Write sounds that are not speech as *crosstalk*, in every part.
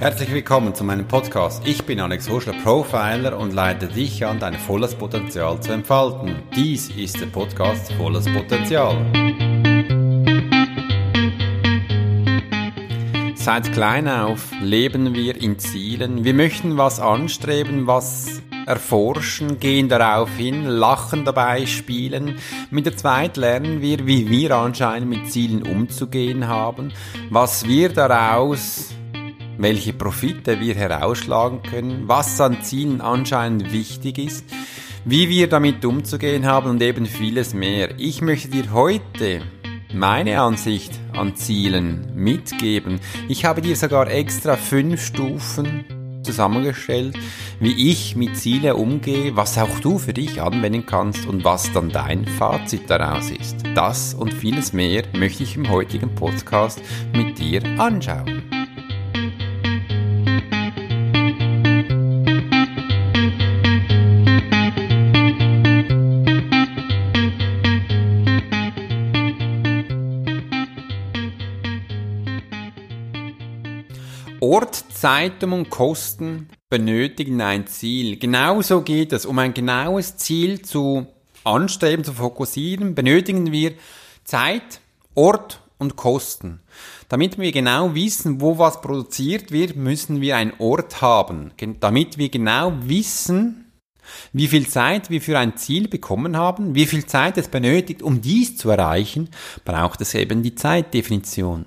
Herzlich willkommen zu meinem Podcast. Ich bin Alex Huschler, Profiler und leite dich an, dein volles Potenzial zu entfalten. Dies ist der Podcast Volles Potenzial. Seit klein auf leben wir in Zielen. Wir möchten was anstreben, was erforschen, gehen darauf hin, lachen dabei, spielen. Mit der Zeit lernen wir, wie wir anscheinend mit Zielen umzugehen haben, was wir daraus welche Profite wir herausschlagen können, was an Zielen anscheinend wichtig ist, wie wir damit umzugehen haben und eben vieles mehr. Ich möchte dir heute meine Ansicht an Zielen mitgeben. Ich habe dir sogar extra fünf Stufen zusammengestellt, wie ich mit Zielen umgehe, was auch du für dich anwenden kannst und was dann dein Fazit daraus ist. Das und vieles mehr möchte ich im heutigen Podcast mit dir anschauen. Ort, Zeitung und Kosten benötigen ein Ziel. Genauso geht es. Um ein genaues Ziel zu anstreben, zu fokussieren, benötigen wir Zeit, Ort und Kosten. Damit wir genau wissen, wo was produziert wird, müssen wir einen Ort haben. Damit wir genau wissen, wie viel Zeit wir für ein Ziel bekommen haben, wie viel Zeit es benötigt, um dies zu erreichen, braucht es eben die Zeitdefinition.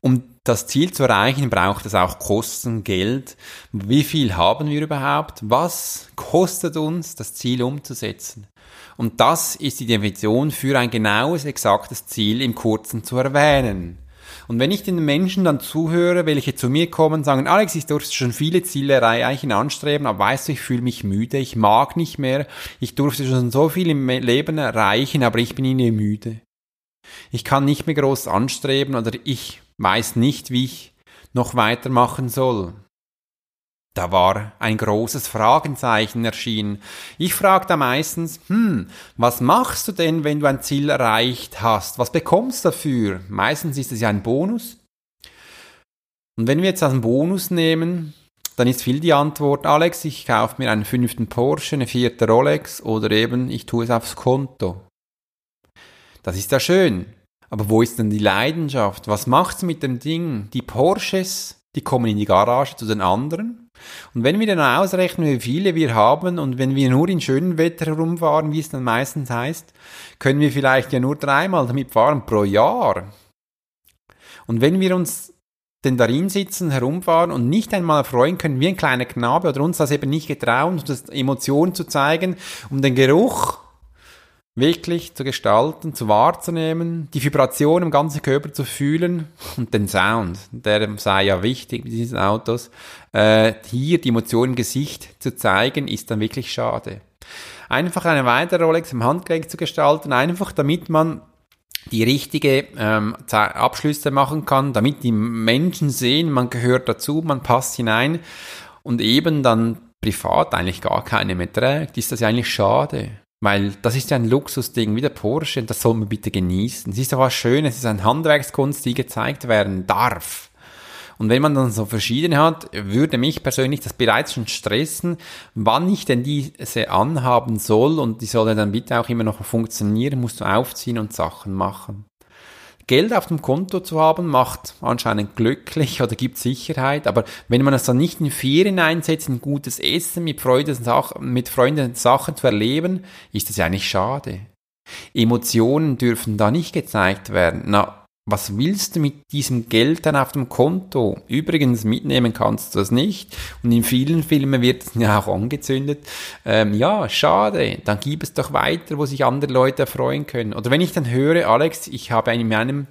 Um das Ziel zu erreichen, braucht es auch Kosten, Geld. Wie viel haben wir überhaupt? Was kostet uns, das Ziel umzusetzen? Und das ist die Definition für ein genaues, exaktes Ziel im Kurzen zu erwähnen. Und wenn ich den Menschen dann zuhöre, welche zu mir kommen, sagen, Alex, ich durfte schon viele Ziele erreichen, anstreben, aber weißt du, ich fühle mich müde, ich mag nicht mehr, ich durfte schon so viel im Leben erreichen, aber ich bin ihnen müde. Ich kann nicht mehr groß anstreben oder ich weiß nicht, wie ich noch weitermachen soll. Da war ein großes Fragenzeichen erschienen. Ich frage da meistens, hm, was machst du denn, wenn du ein Ziel erreicht hast? Was bekommst du dafür? Meistens ist es ja ein Bonus. Und wenn wir jetzt einen Bonus nehmen, dann ist viel die Antwort, Alex, ich kaufe mir einen fünften Porsche, eine vierte Rolex oder eben ich tue es aufs Konto. Das ist ja schön. Aber wo ist denn die Leidenschaft? Was macht's mit dem Ding? Die Porsches, die kommen in die Garage zu den anderen. Und wenn wir dann ausrechnen, wie viele wir haben und wenn wir nur in schönem Wetter herumfahren, wie es dann meistens heißt, können wir vielleicht ja nur dreimal damit fahren pro Jahr. Und wenn wir uns denn darin sitzen, herumfahren und nicht einmal freuen können, wie ein kleiner Knabe oder uns das eben nicht getrauen, das Emotionen zu zeigen, um den Geruch wirklich zu gestalten, zu wahrzunehmen, die Vibration im ganzen Körper zu fühlen und den Sound, der sei ja wichtig mit diesen Autos, äh, hier die Emotion im Gesicht zu zeigen, ist dann wirklich schade. Einfach eine weitere Rolex im Handgelenk zu gestalten, einfach damit man die richtige ähm, Abschlüsse machen kann, damit die Menschen sehen, man gehört dazu, man passt hinein und eben dann privat eigentlich gar keine mehr trägt, ist das ja eigentlich schade. Weil das ist ja ein Luxusding wie der Porsche und das soll man bitte genießen. Es ist doch was Schönes, es ist eine Handwerkskunst, die gezeigt werden darf. Und wenn man dann so verschiedene hat, würde mich persönlich das bereits schon stressen, wann ich denn diese anhaben soll und die soll dann bitte auch immer noch funktionieren, musst du aufziehen und Sachen machen. Geld auf dem Konto zu haben, macht anscheinend glücklich oder gibt Sicherheit, aber wenn man es dann nicht in Ferien einsetzt, in gutes Essen, mit, Freude, mit Freunden Sachen zu erleben, ist das ja eigentlich schade. Emotionen dürfen da nicht gezeigt werden. Na, was willst du mit diesem Geld dann auf dem Konto? Übrigens, mitnehmen kannst du das nicht. Und in vielen Filmen wird es ja auch angezündet. Ähm, ja, schade. Dann gib es doch weiter, wo sich andere Leute erfreuen können. Oder wenn ich dann höre, Alex, ich habe in meinem,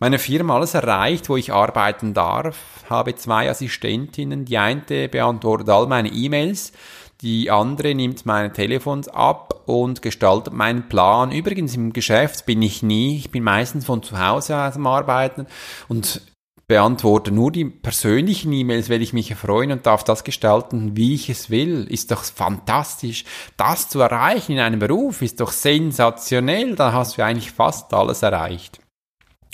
meiner Firma alles erreicht, wo ich arbeiten darf, habe zwei Assistentinnen. Die eine beantwortet all meine E-Mails. Die andere nimmt meine Telefons ab und gestaltet meinen Plan. Übrigens im Geschäft bin ich nie. Ich bin meistens von zu Hause aus am Arbeiten und beantworte nur die persönlichen E-Mails, weil ich mich erfreuen und darf das gestalten, wie ich es will. Ist doch fantastisch. Das zu erreichen in einem Beruf ist doch sensationell. Da hast du eigentlich fast alles erreicht.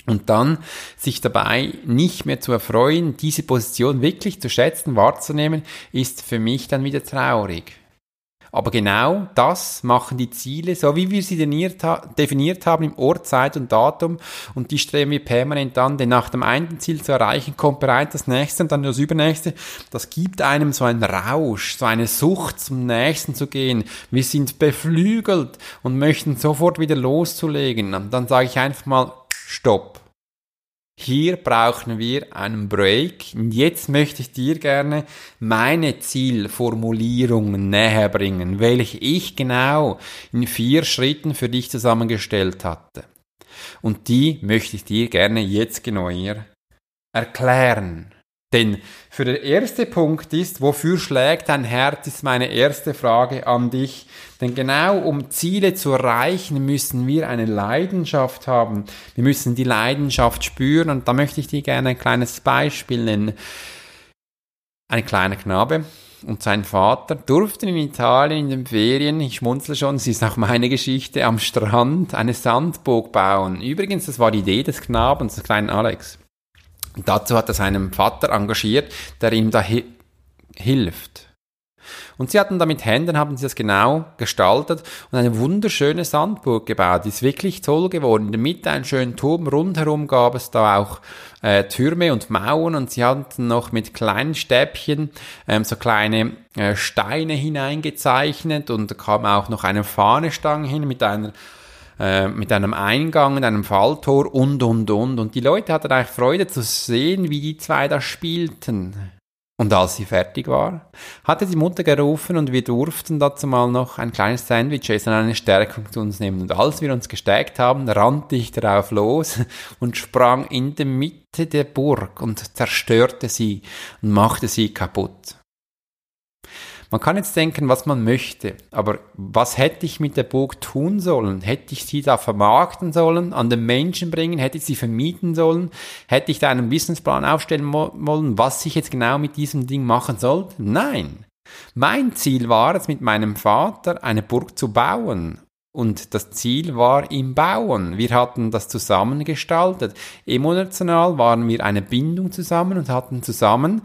Und dann sich dabei nicht mehr zu erfreuen, diese Position wirklich zu schätzen, wahrzunehmen, ist für mich dann wieder traurig. Aber genau das machen die Ziele, so wie wir sie definiert haben im Ort, Zeit und Datum. Und die streben wir permanent an, denn nach dem einen Ziel zu erreichen, kommt bereits das nächste und dann das übernächste. Das gibt einem so einen Rausch, so eine Sucht, zum nächsten zu gehen. Wir sind beflügelt und möchten sofort wieder loszulegen. Und dann sage ich einfach mal, stopp. Hier brauchen wir einen Break. Und jetzt möchte ich dir gerne meine Zielformulierungen näher bringen, welche ich genau in vier Schritten für dich zusammengestellt hatte. Und die möchte ich dir gerne jetzt genau erklären. Denn für der erste Punkt ist, wofür schlägt dein Herz, ist meine erste Frage an dich. Denn genau um Ziele zu erreichen, müssen wir eine Leidenschaft haben. Wir müssen die Leidenschaft spüren und da möchte ich dir gerne ein kleines Beispiel nennen. Ein kleiner Knabe und sein Vater durften in Italien in den Ferien, ich schmunzle schon, sie ist auch meine Geschichte, am Strand eine Sandburg bauen. Übrigens, das war die Idee des Knabens, des kleinen Alex. Dazu hat er seinen Vater engagiert, der ihm da hi hilft. Und sie hatten da mit Händen, haben sie das genau gestaltet und eine wunderschöne Sandburg gebaut. Die ist wirklich toll geworden. In der Mitte ein schönen Turm, rundherum gab es da auch äh, Türme und Mauern und sie hatten noch mit kleinen Stäbchen ähm, so kleine äh, Steine hineingezeichnet und da kam auch noch eine Fahnenstange hin mit einer äh, mit einem Eingang, einem Falltor und, und, und. Und die Leute hatten eigentlich Freude zu sehen, wie die zwei da spielten. Und als sie fertig war, hatte die Mutter gerufen und wir durften dazu mal noch ein kleines Sandwich essen, eine Stärkung zu uns nehmen. Und als wir uns gestärkt haben, rannte ich darauf los *laughs* und sprang in der Mitte der Burg und zerstörte sie und machte sie kaputt. Man kann jetzt denken, was man möchte, aber was hätte ich mit der Burg tun sollen? Hätte ich sie da vermarkten sollen, an den Menschen bringen? Hätte ich sie vermieten sollen? Hätte ich da einen Businessplan aufstellen wollen, was ich jetzt genau mit diesem Ding machen sollte? Nein. Mein Ziel war es, mit meinem Vater eine Burg zu bauen. Und das Ziel war im Bauen. Wir hatten das zusammen gestaltet. Emotional waren wir eine Bindung zusammen und hatten zusammen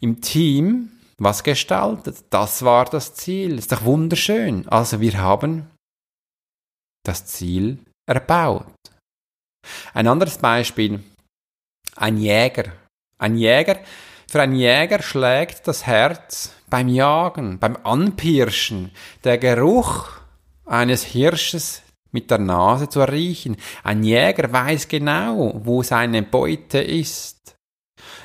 im Team was gestaltet. Das war das Ziel. Ist doch wunderschön. Also wir haben das Ziel erbaut. Ein anderes Beispiel. Ein Jäger. Ein Jäger. Für einen Jäger schlägt das Herz beim Jagen, beim Anpirschen. Der Geruch eines Hirsches mit der Nase zu riechen. Ein Jäger weiß genau, wo seine Beute ist.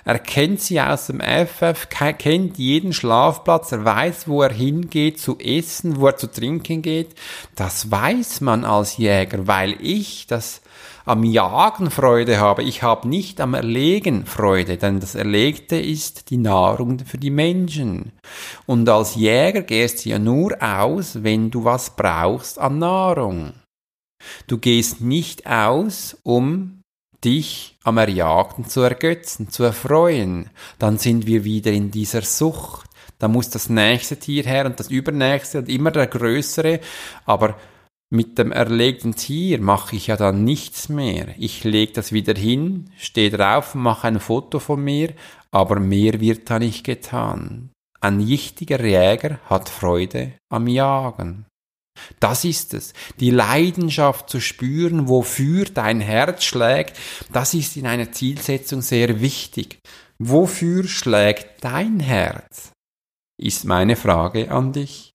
Er kennt sie aus dem FF, kennt jeden Schlafplatz, er weiß, wo er hingeht zu essen, wo er zu trinken geht. Das weiß man als Jäger, weil ich das am Jagen Freude habe. Ich habe nicht am Erlegen Freude, denn das Erlegte ist die Nahrung für die Menschen. Und als Jäger gehst du ja nur aus, wenn du was brauchst an Nahrung. Du gehst nicht aus, um dich am Erjagten zu ergötzen, zu erfreuen, dann sind wir wieder in dieser Sucht. Da muss das nächste Tier her und das übernächste und immer der größere, aber mit dem erlegten Tier mache ich ja dann nichts mehr. Ich lege das wieder hin, stehe drauf und mache ein Foto von mir, aber mehr wird da nicht getan. Ein jichtiger Jäger hat Freude am Jagen. Das ist es. Die Leidenschaft zu spüren, wofür dein Herz schlägt, das ist in einer Zielsetzung sehr wichtig. Wofür schlägt dein Herz? Ist meine Frage an dich.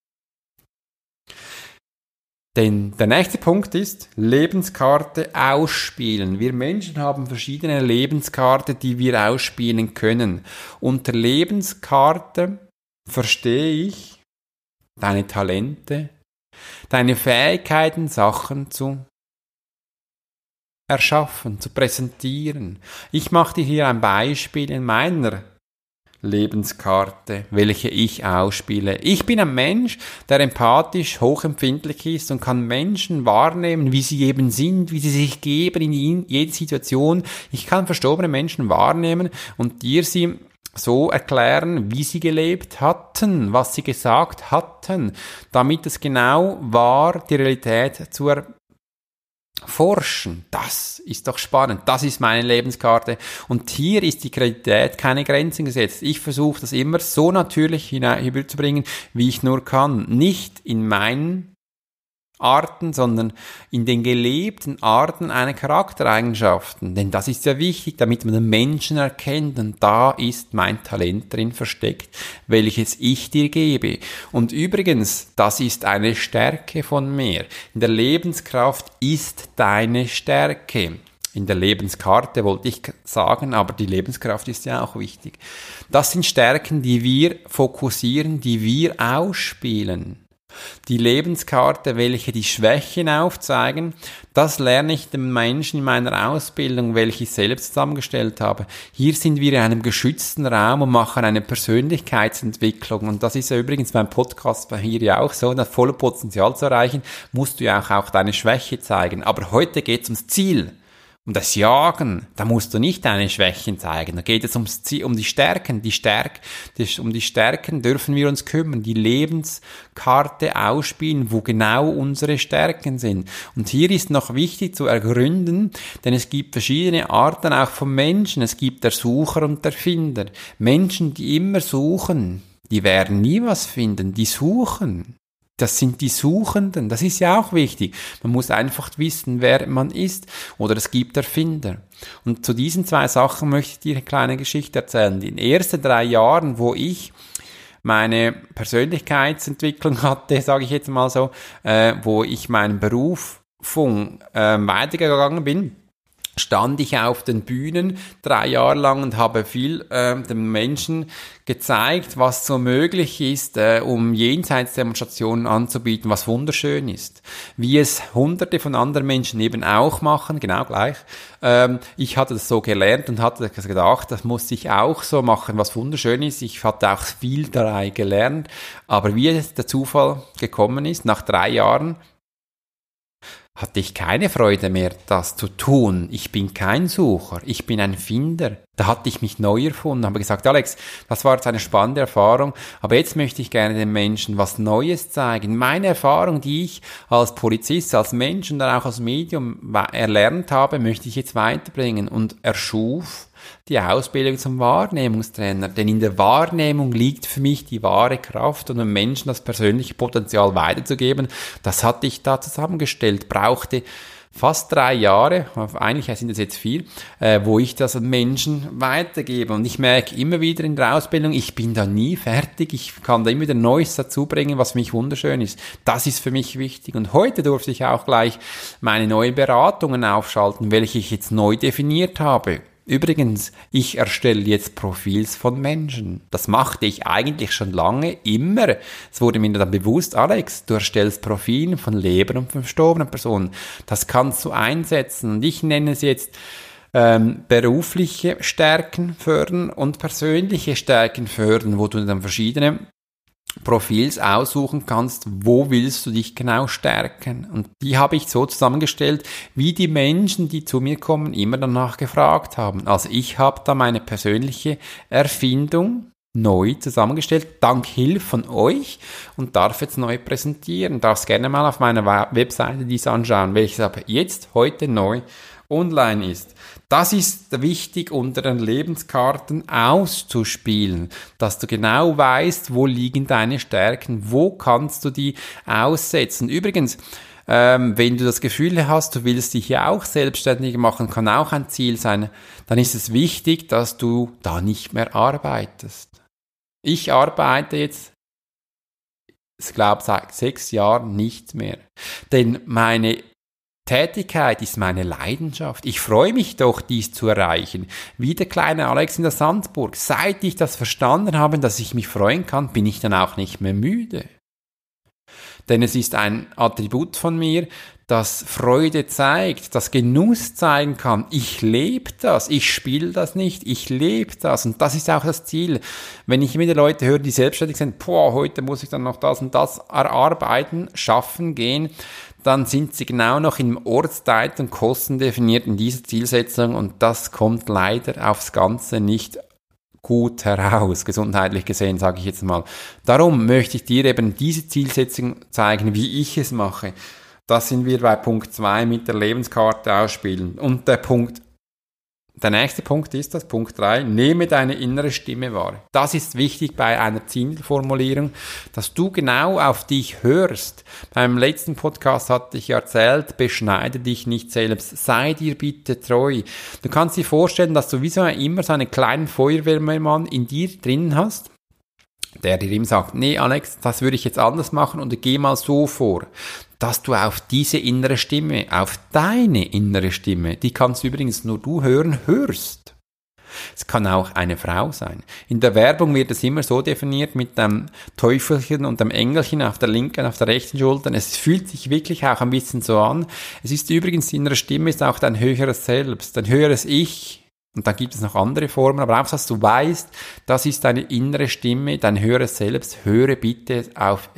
Denn der nächste Punkt ist Lebenskarte ausspielen. Wir Menschen haben verschiedene Lebenskarte, die wir ausspielen können. Unter Lebenskarte verstehe ich deine Talente, deine Fähigkeiten, Sachen zu erschaffen, zu präsentieren. Ich mache dir hier ein Beispiel in meiner Lebenskarte, welche ich ausspiele. Ich bin ein Mensch, der empathisch, hochempfindlich ist und kann Menschen wahrnehmen, wie sie eben sind, wie sie sich geben in jeder Situation. Ich kann verstorbene Menschen wahrnehmen und dir sie so erklären, wie sie gelebt hatten, was sie gesagt hatten, damit es genau war, die Realität zu forschen. Das ist doch spannend. Das ist meine Lebenskarte. Und hier ist die Kreativität keine Grenzen gesetzt. Ich versuche das immer so natürlich hinüberzubringen, wie ich nur kann. Nicht in meinen Arten, sondern in den gelebten Arten einer Charaktereigenschaften. Denn das ist ja wichtig, damit man den Menschen erkennt und da ist mein Talent drin versteckt, welches ich dir gebe. Und übrigens, das ist eine Stärke von mir. In der Lebenskraft ist deine Stärke. In der Lebenskarte wollte ich sagen, aber die Lebenskraft ist ja auch wichtig. Das sind Stärken, die wir fokussieren, die wir ausspielen. Die Lebenskarte, welche die Schwächen aufzeigen, das lerne ich dem Menschen in meiner Ausbildung, welche ich selbst zusammengestellt habe. Hier sind wir in einem geschützten Raum und machen eine Persönlichkeitsentwicklung. Und das ist ja übrigens beim Podcast bei hier ja auch so. Das volle Potenzial zu erreichen, musst du ja auch deine Schwäche zeigen. Aber heute geht es ums Ziel um das Jagen, da musst du nicht deine Schwächen zeigen. Da geht es ums Ziel, um die Stärken. Die Stärk, um die Stärken dürfen wir uns kümmern. Die Lebenskarte ausspielen, wo genau unsere Stärken sind. Und hier ist noch wichtig zu ergründen, denn es gibt verschiedene Arten auch von Menschen. Es gibt der Sucher und der Finder. Menschen, die immer suchen, die werden nie was finden. Die suchen. Das sind die Suchenden. Das ist ja auch wichtig. Man muss einfach wissen, wer man ist. Oder es gibt Erfinder. Und zu diesen zwei Sachen möchte ich dir eine kleine Geschichte erzählen. In den ersten drei Jahren, wo ich meine Persönlichkeitsentwicklung hatte, *laughs* sage ich jetzt mal so, äh, wo ich meinen Berufung äh, weitergegangen bin, stand ich auf den Bühnen drei Jahre lang und habe viel äh, den Menschen gezeigt, was so möglich ist, äh, um Jenseitsdemonstrationen anzubieten, was wunderschön ist. Wie es hunderte von anderen Menschen eben auch machen, genau gleich. Ähm, ich hatte das so gelernt und hatte gedacht, das muss ich auch so machen, was wunderschön ist. Ich hatte auch viel dabei gelernt. Aber wie es der Zufall gekommen ist, nach drei Jahren hatte ich keine Freude mehr, das zu tun. Ich bin kein Sucher, ich bin ein Finder. Da hatte ich mich neu erfunden, habe gesagt, Alex, das war jetzt eine spannende Erfahrung, aber jetzt möchte ich gerne den Menschen was Neues zeigen. Meine Erfahrung, die ich als Polizist, als Mensch und dann auch als Medium erlernt habe, möchte ich jetzt weiterbringen und erschuf die Ausbildung zum Wahrnehmungstrainer. Denn in der Wahrnehmung liegt für mich die wahre Kraft und um Menschen das persönliche Potenzial weiterzugeben. Das hatte ich da zusammengestellt, brauchte fast drei Jahre, eigentlich sind es jetzt vier, äh, wo ich das an Menschen weitergebe. Und ich merke immer wieder in der Ausbildung, ich bin da nie fertig, ich kann da immer wieder Neues dazu bringen, was für mich wunderschön ist. Das ist für mich wichtig. Und heute durfte ich auch gleich meine neuen Beratungen aufschalten, welche ich jetzt neu definiert habe. Übrigens, ich erstelle jetzt Profils von Menschen. Das machte ich eigentlich schon lange, immer. Es wurde mir dann bewusst, Alex, du erstellst Profile von Leben und von verstorbenen Personen. Das kannst du einsetzen. Und ich nenne es jetzt ähm, berufliche Stärken fördern und persönliche Stärken fördern, wo du dann verschiedene Profils aussuchen kannst, wo willst du dich genau stärken. Und die habe ich so zusammengestellt, wie die Menschen, die zu mir kommen, immer danach gefragt haben. Also ich habe da meine persönliche Erfindung neu zusammengestellt, dank Hilfe von euch und darf jetzt neu präsentieren. Darfst gerne mal auf meiner Webseite dies anschauen, welches aber jetzt heute neu online ist. Das ist wichtig, unter den Lebenskarten auszuspielen, dass du genau weißt, wo liegen deine Stärken, wo kannst du die aussetzen. Übrigens, ähm, wenn du das Gefühl hast, du willst dich ja auch selbstständig machen, kann auch ein Ziel sein, dann ist es wichtig, dass du da nicht mehr arbeitest. Ich arbeite jetzt ich glaube, seit sechs Jahren nicht mehr. Denn meine Tätigkeit ist meine Leidenschaft. Ich freue mich doch, dies zu erreichen. Wie der kleine Alex in der Sandburg. Seit ich das verstanden habe, dass ich mich freuen kann, bin ich dann auch nicht mehr müde. Denn es ist ein Attribut von mir, das Freude zeigt, das Genuss zeigen kann. Ich lebe das, ich spiele das nicht, ich lebe das. Und das ist auch das Ziel. Wenn ich wieder Leute höre, die selbstständig sind, boah, heute muss ich dann noch das und das erarbeiten, schaffen, gehen, dann sind sie genau noch im Ortszeit und Kosten definiert in dieser Zielsetzung und das kommt leider aufs Ganze nicht gut heraus, gesundheitlich gesehen, sage ich jetzt mal. Darum möchte ich dir eben diese Zielsetzung zeigen, wie ich es mache. Das sind wir bei Punkt 2 mit der Lebenskarte ausspielen. Und der Punkt der nächste Punkt ist das, Punkt 3, nehme deine innere Stimme wahr. Das ist wichtig bei einer Zielformulierung, dass du genau auf dich hörst. Beim letzten Podcast hatte ich erzählt, beschneide dich nicht selbst, sei dir bitte treu. Du kannst dir vorstellen, dass du wie so immer so einen kleinen Feuerwehrmann in dir drin hast, der dir ihm sagt, nee Alex, das würde ich jetzt anders machen und geh mal so vor dass du auf diese innere Stimme, auf deine innere Stimme, die kannst übrigens nur du hören, hörst. Es kann auch eine Frau sein. In der Werbung wird es immer so definiert mit dem Teufelchen und dem Engelchen auf der linken, auf der rechten Schulter. Es fühlt sich wirklich auch ein bisschen so an. Es ist übrigens, die innere Stimme ist auch dein höheres Selbst, dein höheres Ich. Und dann gibt es noch andere Formen, aber auch, dass du weißt, das ist deine innere Stimme, dein höheres Selbst. Höre bitte auf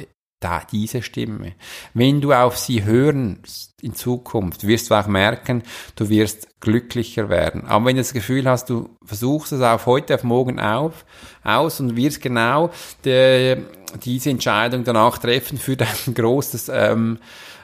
da, diese Stimme. Wenn du auf sie hörst in Zukunft, wirst du auch merken, du wirst glücklicher werden. Aber wenn du das Gefühl hast, du versuchst es auf heute auf morgen auf, aus und wirst genau de, diese Entscheidung danach treffen für dein *laughs* großes, ähm,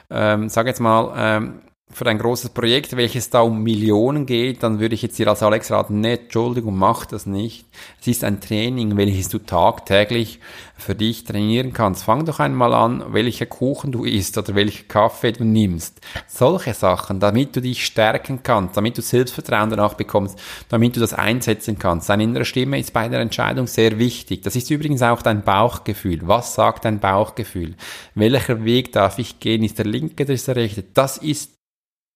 ähm, sag jetzt mal, ähm, für ein großes Projekt, welches da um Millionen geht, dann würde ich jetzt dir als Alex raten, nee, Entschuldigung, mach das nicht. Es ist ein Training, welches du tagtäglich für dich trainieren kannst. Fang doch einmal an, welcher Kuchen du isst oder welcher Kaffee du nimmst. Solche Sachen, damit du dich stärken kannst, damit du Selbstvertrauen danach bekommst, damit du das einsetzen kannst. Deine innere Stimme ist bei der Entscheidung sehr wichtig. Das ist übrigens auch dein Bauchgefühl. Was sagt dein Bauchgefühl? Welcher Weg darf ich gehen? Ist der linke oder ist der rechte? Das ist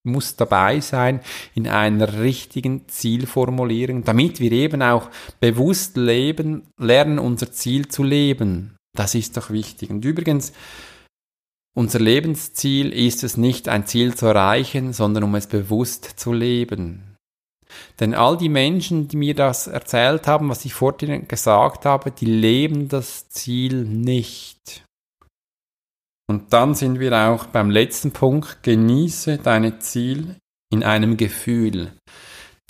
muss dabei sein in einer richtigen Zielformulierung, damit wir eben auch bewusst leben, lernen, unser Ziel zu leben. Das ist doch wichtig. Und übrigens, unser Lebensziel ist es nicht, ein Ziel zu erreichen, sondern um es bewusst zu leben. Denn all die Menschen, die mir das erzählt haben, was ich vorhin gesagt habe, die leben das Ziel nicht. Und dann sind wir auch beim letzten Punkt, genieße deine Ziel in einem Gefühl.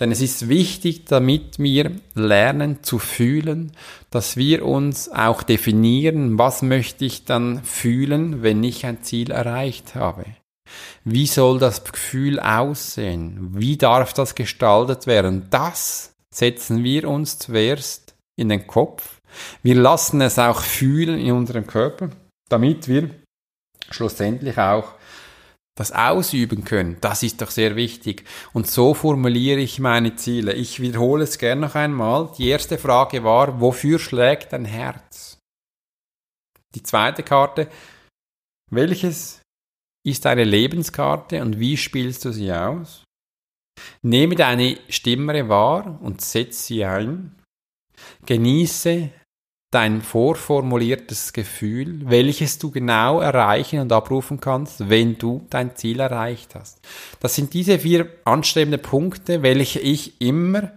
Denn es ist wichtig, damit wir lernen zu fühlen, dass wir uns auch definieren, was möchte ich dann fühlen, wenn ich ein Ziel erreicht habe. Wie soll das Gefühl aussehen? Wie darf das gestaltet werden? Das setzen wir uns zuerst in den Kopf. Wir lassen es auch fühlen in unserem Körper, damit wir schlussendlich auch das ausüben können. Das ist doch sehr wichtig. Und so formuliere ich meine Ziele. Ich wiederhole es gern noch einmal. Die erste Frage war, wofür schlägt dein Herz? Die zweite Karte, welches ist deine Lebenskarte und wie spielst du sie aus? Nehme deine Stimme wahr und setze sie ein. Genieße dein vorformuliertes Gefühl, welches du genau erreichen und abrufen kannst, wenn du dein Ziel erreicht hast. Das sind diese vier anstrebenden Punkte, welche ich immer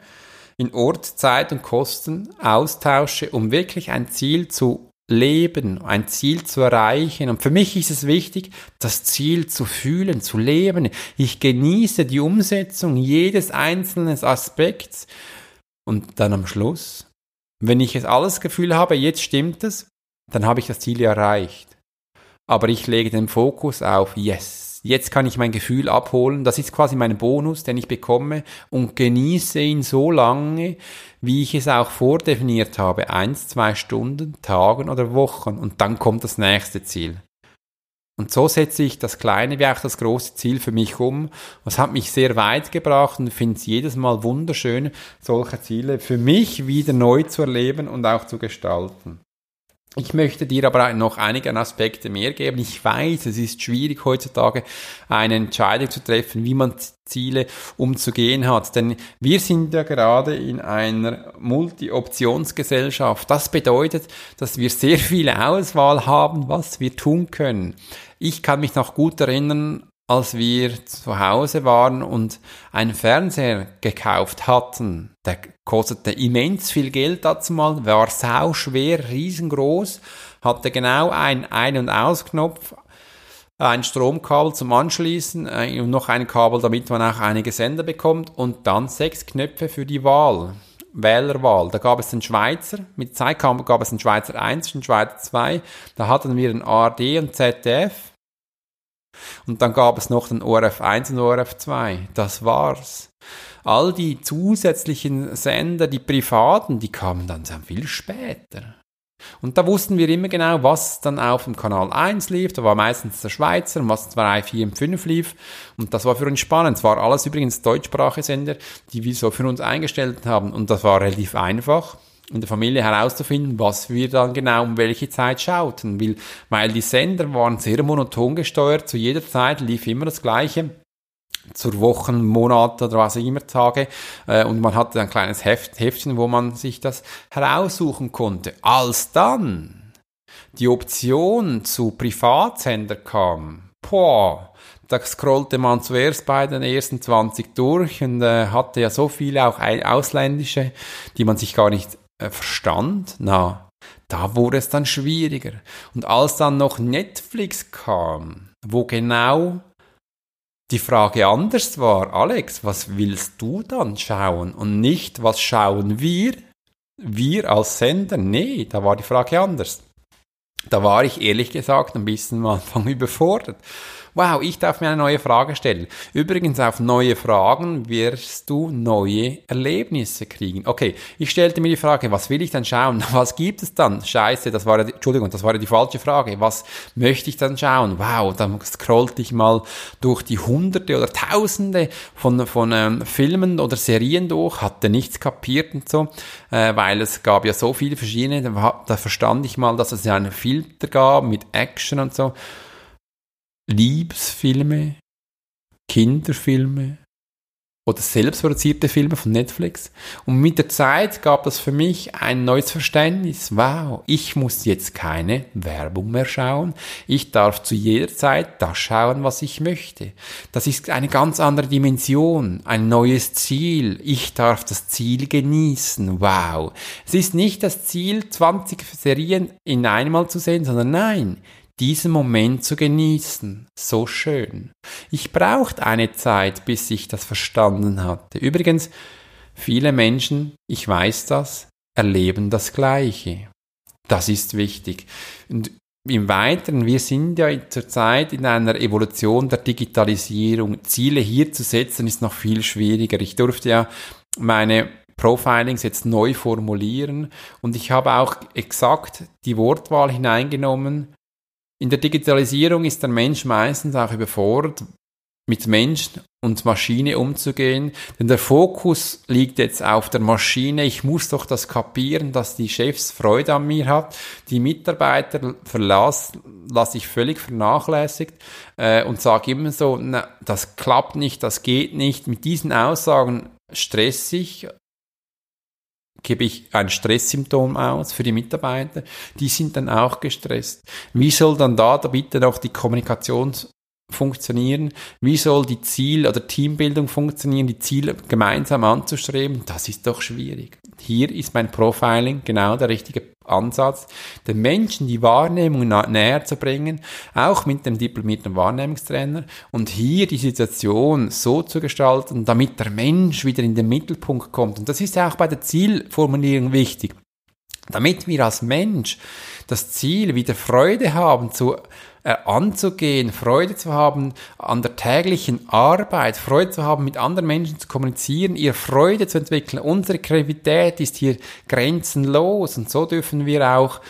in Ort, Zeit und Kosten austausche, um wirklich ein Ziel zu leben, ein Ziel zu erreichen. Und für mich ist es wichtig, das Ziel zu fühlen, zu leben. Ich genieße die Umsetzung jedes einzelnen Aspekts und dann am Schluss wenn ich jetzt alles Gefühl habe, jetzt stimmt es, dann habe ich das Ziel erreicht. Aber ich lege den Fokus auf Yes. Jetzt kann ich mein Gefühl abholen. Das ist quasi mein Bonus, den ich bekomme und genieße ihn so lange, wie ich es auch vordefiniert habe. Eins, zwei Stunden, Tagen oder Wochen. Und dann kommt das nächste Ziel. Und so setze ich das kleine wie auch das große Ziel für mich um. Das hat mich sehr weit gebracht und finde es jedes Mal wunderschön, solche Ziele für mich wieder neu zu erleben und auch zu gestalten. Ich möchte dir aber noch einige Aspekte mehr geben. Ich weiß, es ist schwierig heutzutage eine Entscheidung zu treffen, wie man Ziele umzugehen hat. Denn wir sind ja gerade in einer Multi-Optionsgesellschaft. Das bedeutet, dass wir sehr viele Auswahl haben, was wir tun können. Ich kann mich noch gut erinnern, als wir zu Hause waren und einen Fernseher gekauft hatten. Der kostete immens viel Geld dazu mal, war sau schwer, riesengroß, hatte genau einen Ein- und Ausknopf, ein Stromkabel zum Anschließen äh, und noch ein Kabel, damit man auch einige Sender bekommt und dann sechs Knöpfe für die Wahl. Wählerwahl. Da gab es den Schweizer, mit Zeit gab es den Schweizer 1, den Schweizer 2, da hatten wir den ARD und ZDF Und dann gab es noch den ORF 1 und ORF 2. Das war's. All die zusätzlichen Sender, die privaten, die kamen dann sehr viel später. Und da wussten wir immer genau, was dann auf dem Kanal 1 lief. Da war meistens der Schweizer was 2, 4 und 5 lief. Und das war für uns spannend. Es war alles übrigens deutschsprachige Sender, die wir so für uns eingestellt haben. Und das war relativ einfach in der Familie herauszufinden, was wir dann genau um welche Zeit schauten. Weil, weil die Sender waren sehr monoton gesteuert. Zu jeder Zeit lief immer das Gleiche zur Wochen, Monat oder was auch immer Tage. Äh, und man hatte ein kleines Heft, Heftchen, wo man sich das heraussuchen konnte. Als dann die Option zu Privatsender kam, boah, da scrollte man zuerst bei den ersten 20 durch und äh, hatte ja so viele auch ausländische, die man sich gar nicht äh, verstand. Na, da wurde es dann schwieriger. Und als dann noch Netflix kam, wo genau die Frage anders war, Alex, was willst du dann schauen und nicht, was schauen wir? Wir als Sender? Nee, da war die Frage anders. Da war ich ehrlich gesagt ein bisschen am Anfang *laughs* überfordert wow, ich darf mir eine neue Frage stellen. Übrigens, auf neue Fragen wirst du neue Erlebnisse kriegen. Okay, ich stellte mir die Frage, was will ich dann schauen? *laughs* Was gibt es dann? Scheiße, das war, Entschuldigung, das war die falsche Frage. Was möchte ich dann schauen? Wow, dann scrollte ich mal durch die Hunderte oder Tausende von, von ähm, Filmen oder Serien durch, hatte nichts kapiert und so, äh, weil es gab ja so viele verschiedene, da, da verstand ich mal, dass es ja einen Filter gab mit Action und so. Liebesfilme, Kinderfilme oder selbstproduzierte Filme von Netflix. Und mit der Zeit gab das für mich ein neues Verständnis. Wow, ich muss jetzt keine Werbung mehr schauen. Ich darf zu jeder Zeit das schauen, was ich möchte. Das ist eine ganz andere Dimension, ein neues Ziel. Ich darf das Ziel genießen. Wow. Es ist nicht das Ziel, 20 Serien in einmal zu sehen, sondern nein, diesen Moment zu genießen. So schön. Ich brauchte eine Zeit, bis ich das verstanden hatte. Übrigens, viele Menschen, ich weiß das, erleben das Gleiche. Das ist wichtig. Und im Weiteren, wir sind ja zurzeit in einer Evolution der Digitalisierung. Ziele hier zu setzen ist noch viel schwieriger. Ich durfte ja meine Profilings jetzt neu formulieren und ich habe auch exakt die Wortwahl hineingenommen, in der Digitalisierung ist der Mensch meistens auch überfordert, mit Mensch und Maschine umzugehen, denn der Fokus liegt jetzt auf der Maschine. Ich muss doch das kapieren, dass die Chefs Freude an mir hat. Die Mitarbeiter verlass, lasse ich völlig vernachlässigt äh, und sage immer so, na, das klappt nicht, das geht nicht. Mit diesen Aussagen stressig gebe ich ein Stresssymptom aus für die Mitarbeiter, die sind dann auch gestresst. Wie soll dann da bitte noch die Kommunikation funktionieren? Wie soll die Ziel- oder Teambildung funktionieren, die Ziele gemeinsam anzustreben? Das ist doch schwierig. Hier ist mein Profiling genau der richtige Ansatz, den Menschen die Wahrnehmung näher zu bringen, auch mit dem diplomierten Wahrnehmungstrainer und hier die Situation so zu gestalten, damit der Mensch wieder in den Mittelpunkt kommt. Und das ist auch bei der Zielformulierung wichtig. Damit wir als Mensch das Ziel wieder Freude haben zu äh, anzugehen, Freude zu haben an der täglichen Arbeit, Freude zu haben, mit anderen Menschen zu kommunizieren, ihr Freude zu entwickeln. Unsere Kreativität ist hier grenzenlos und so dürfen wir auch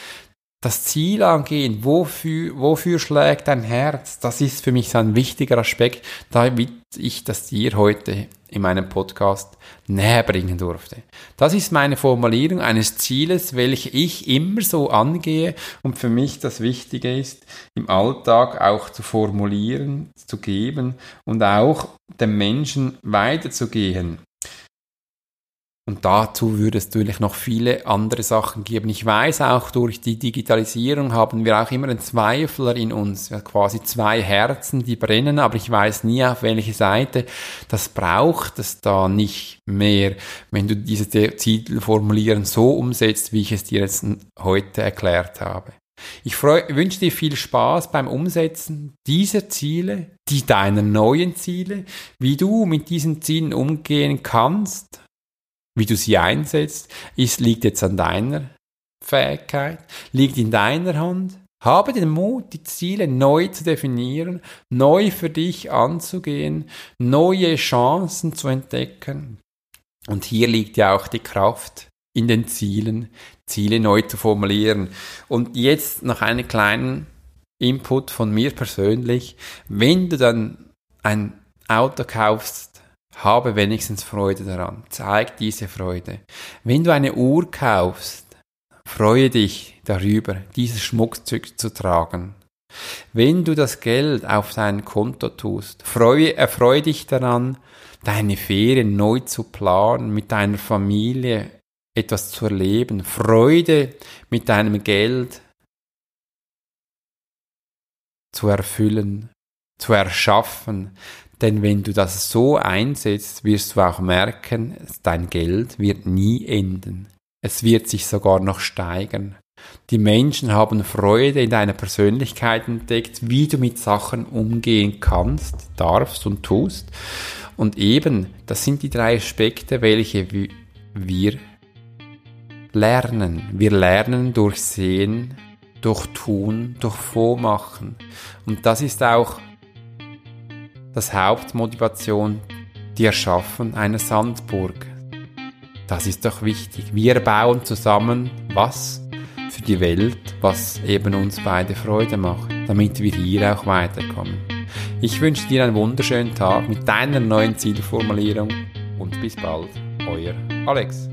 das Ziel angehen, wofür, wofür schlägt dein Herz, das ist für mich so ein wichtiger Aspekt, damit ich das dir heute in meinem Podcast näher bringen durfte. Das ist meine Formulierung eines Zieles, welche ich immer so angehe und für mich das Wichtige ist, im Alltag auch zu formulieren, zu geben und auch dem Menschen weiterzugehen. Und dazu würde es natürlich noch viele andere Sachen geben. Ich weiß auch, durch die Digitalisierung haben wir auch immer einen Zweifler in uns, quasi zwei Herzen, die brennen, aber ich weiß nie auf welche Seite. Das braucht es da nicht mehr, wenn du diese Zielformulieren so umsetzt, wie ich es dir jetzt heute erklärt habe. Ich wünsche dir viel Spaß beim Umsetzen dieser Ziele, die deiner neuen Ziele, wie du mit diesen Zielen umgehen kannst wie du sie einsetzt, ist, liegt jetzt an deiner Fähigkeit, liegt in deiner Hand. Habe den Mut, die Ziele neu zu definieren, neu für dich anzugehen, neue Chancen zu entdecken. Und hier liegt ja auch die Kraft in den Zielen, Ziele neu zu formulieren. Und jetzt noch einen kleinen Input von mir persönlich. Wenn du dann ein Auto kaufst, habe wenigstens Freude daran. Zeig diese Freude. Wenn du eine Uhr kaufst, freue dich darüber, dieses Schmuckstück zu tragen. Wenn du das Geld auf dein Konto tust, freue, erfreue dich daran, deine Ferien neu zu planen, mit deiner Familie etwas zu erleben, Freude mit deinem Geld zu erfüllen, zu erschaffen. Denn wenn du das so einsetzt, wirst du auch merken, dein Geld wird nie enden. Es wird sich sogar noch steigern. Die Menschen haben Freude in deiner Persönlichkeit entdeckt, wie du mit Sachen umgehen kannst, darfst und tust. Und eben, das sind die drei Aspekte, welche wir lernen. Wir lernen durch Sehen, durch Tun, durch Vormachen. Und das ist auch das Hauptmotivation, die Erschaffen einer Sandburg. Das ist doch wichtig. Wir bauen zusammen was für die Welt, was eben uns beide Freude macht, damit wir hier auch weiterkommen. Ich wünsche dir einen wunderschönen Tag mit deiner neuen Zielformulierung und bis bald, euer Alex.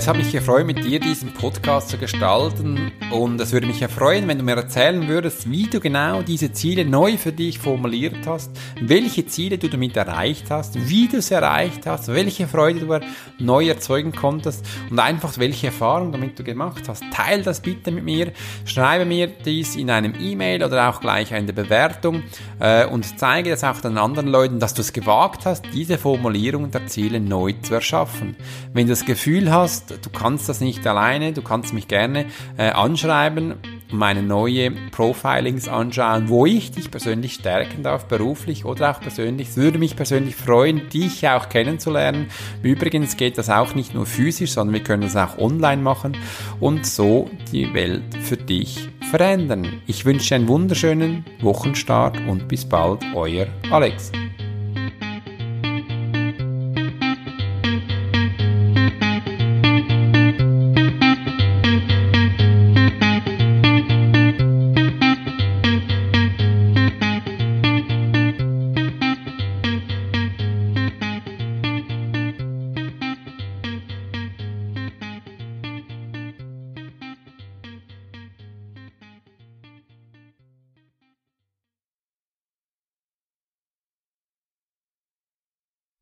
Es hat mich gefreut, mit dir diesen Podcast zu gestalten und es würde mich erfreuen, wenn du mir erzählen würdest, wie du genau diese Ziele neu für dich formuliert hast, welche Ziele du damit erreicht hast, wie du es erreicht hast, welche Freude du neu erzeugen konntest und einfach welche Erfahrungen damit du gemacht hast. Teil das bitte mit mir, schreibe mir dies in einem E-Mail oder auch gleich in der Bewertung äh, und zeige das auch den anderen Leuten, dass du es gewagt hast, diese Formulierung der Ziele neu zu erschaffen. Wenn du das Gefühl hast, hast, du kannst das nicht alleine, du kannst mich gerne äh, anschreiben, meine neue Profilings anschauen, wo ich dich persönlich stärken darf, beruflich oder auch persönlich. Es würde mich persönlich freuen, dich auch kennenzulernen. Übrigens geht das auch nicht nur physisch, sondern wir können das auch online machen und so die Welt für dich verändern. Ich wünsche einen wunderschönen Wochenstart und bis bald, euer Alex.